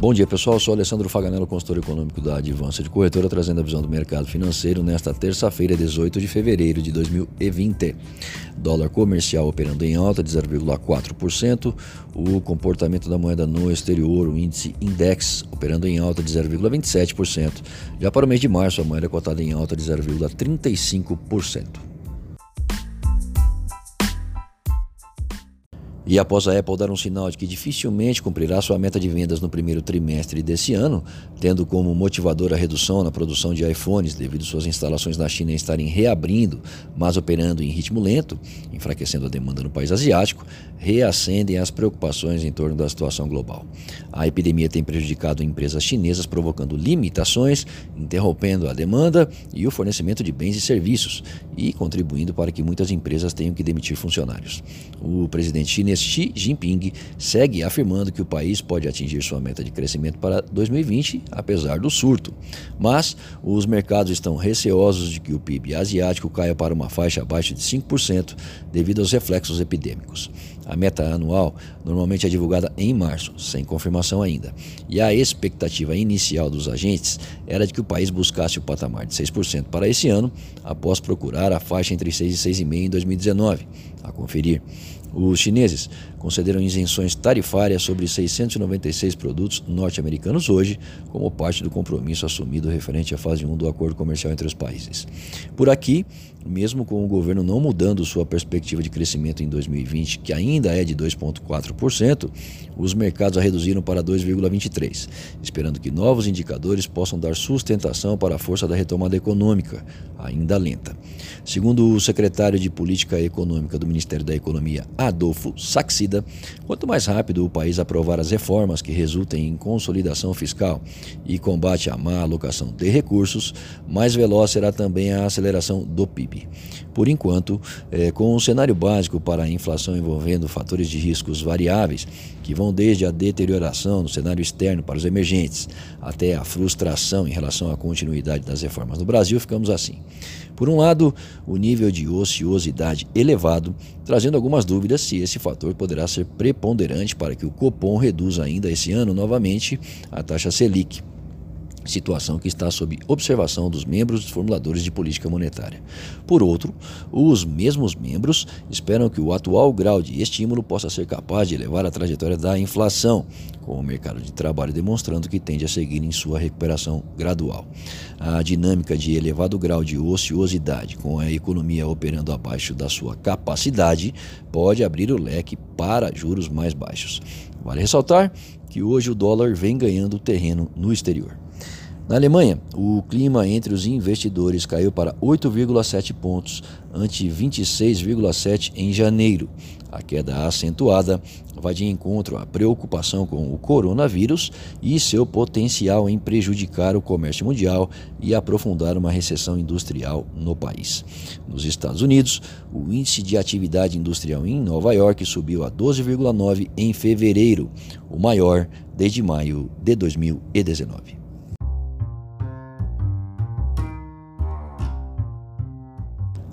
Bom dia pessoal, eu sou Alessandro Faganello, consultor econômico da Advança de Corretora, trazendo a visão do mercado financeiro nesta terça-feira, 18 de fevereiro de 2020. Dólar comercial operando em alta de 0,4%, o comportamento da moeda no exterior, o índice Index, operando em alta de 0,27%. Já para o mês de março, a moeda é cotada em alta de 0,35%. E após a Apple dar um sinal de que dificilmente cumprirá sua meta de vendas no primeiro trimestre desse ano, tendo como motivador a redução na produção de iPhones devido suas instalações na China estarem reabrindo, mas operando em ritmo lento, enfraquecendo a demanda no país asiático, reacendem as preocupações em torno da situação global. A epidemia tem prejudicado empresas chinesas, provocando limitações, interrompendo a demanda e o fornecimento de bens e serviços e contribuindo para que muitas empresas tenham que demitir funcionários. O presidente chinês Xi Jinping segue afirmando que o país pode atingir sua meta de crescimento para 2020, apesar do surto. Mas os mercados estão receosos de que o PIB asiático caia para uma faixa abaixo de 5% devido aos reflexos epidêmicos. A meta anual normalmente é divulgada em março, sem confirmação ainda. E a expectativa inicial dos agentes era de que o país buscasse o patamar de 6% para esse ano, após procurar a faixa entre 6 e 6,5% em 2019. A conferir. Os chineses concederam isenções tarifárias sobre 696 produtos norte-americanos hoje, como parte do compromisso assumido referente à fase 1 do acordo comercial entre os países. Por aqui, mesmo com o governo não mudando sua perspectiva de crescimento em 2020, que ainda é de 2,4%, os mercados a reduziram para 2,23%, esperando que novos indicadores possam dar sustentação para a força da retomada econômica, ainda lenta. Segundo o secretário de Política Econômica do Ministério da Economia, Adolfo Saxida, quanto mais rápido o país aprovar as reformas que resultem em consolidação fiscal e combate à má alocação de recursos, mais veloz será também a aceleração do PIB. Por enquanto, é, com um cenário básico para a inflação envolvendo fatores de riscos variáveis, que vão desde a deterioração no cenário externo para os emergentes até a frustração em relação à continuidade das reformas no Brasil, ficamos assim. Por um lado, o nível de ociosidade elevado, trazendo algumas dúvidas se esse fator poderá ser preponderante para que o Copom reduza ainda esse ano novamente a taxa Selic situação que está sob observação dos membros dos formuladores de política monetária. Por outro, os mesmos membros esperam que o atual grau de estímulo possa ser capaz de elevar a trajetória da inflação, com o mercado de trabalho demonstrando que tende a seguir em sua recuperação gradual. A dinâmica de elevado grau de ociosidade, com a economia operando abaixo da sua capacidade, pode abrir o leque para juros mais baixos. Vale ressaltar que hoje o dólar vem ganhando terreno no exterior. Na Alemanha, o clima entre os investidores caiu para 8,7 pontos, ante 26,7 em janeiro. A queda acentuada vai de encontro à preocupação com o coronavírus e seu potencial em prejudicar o comércio mundial e aprofundar uma recessão industrial no país. Nos Estados Unidos, o índice de atividade industrial em Nova York subiu a 12,9 em fevereiro, o maior desde maio de 2019.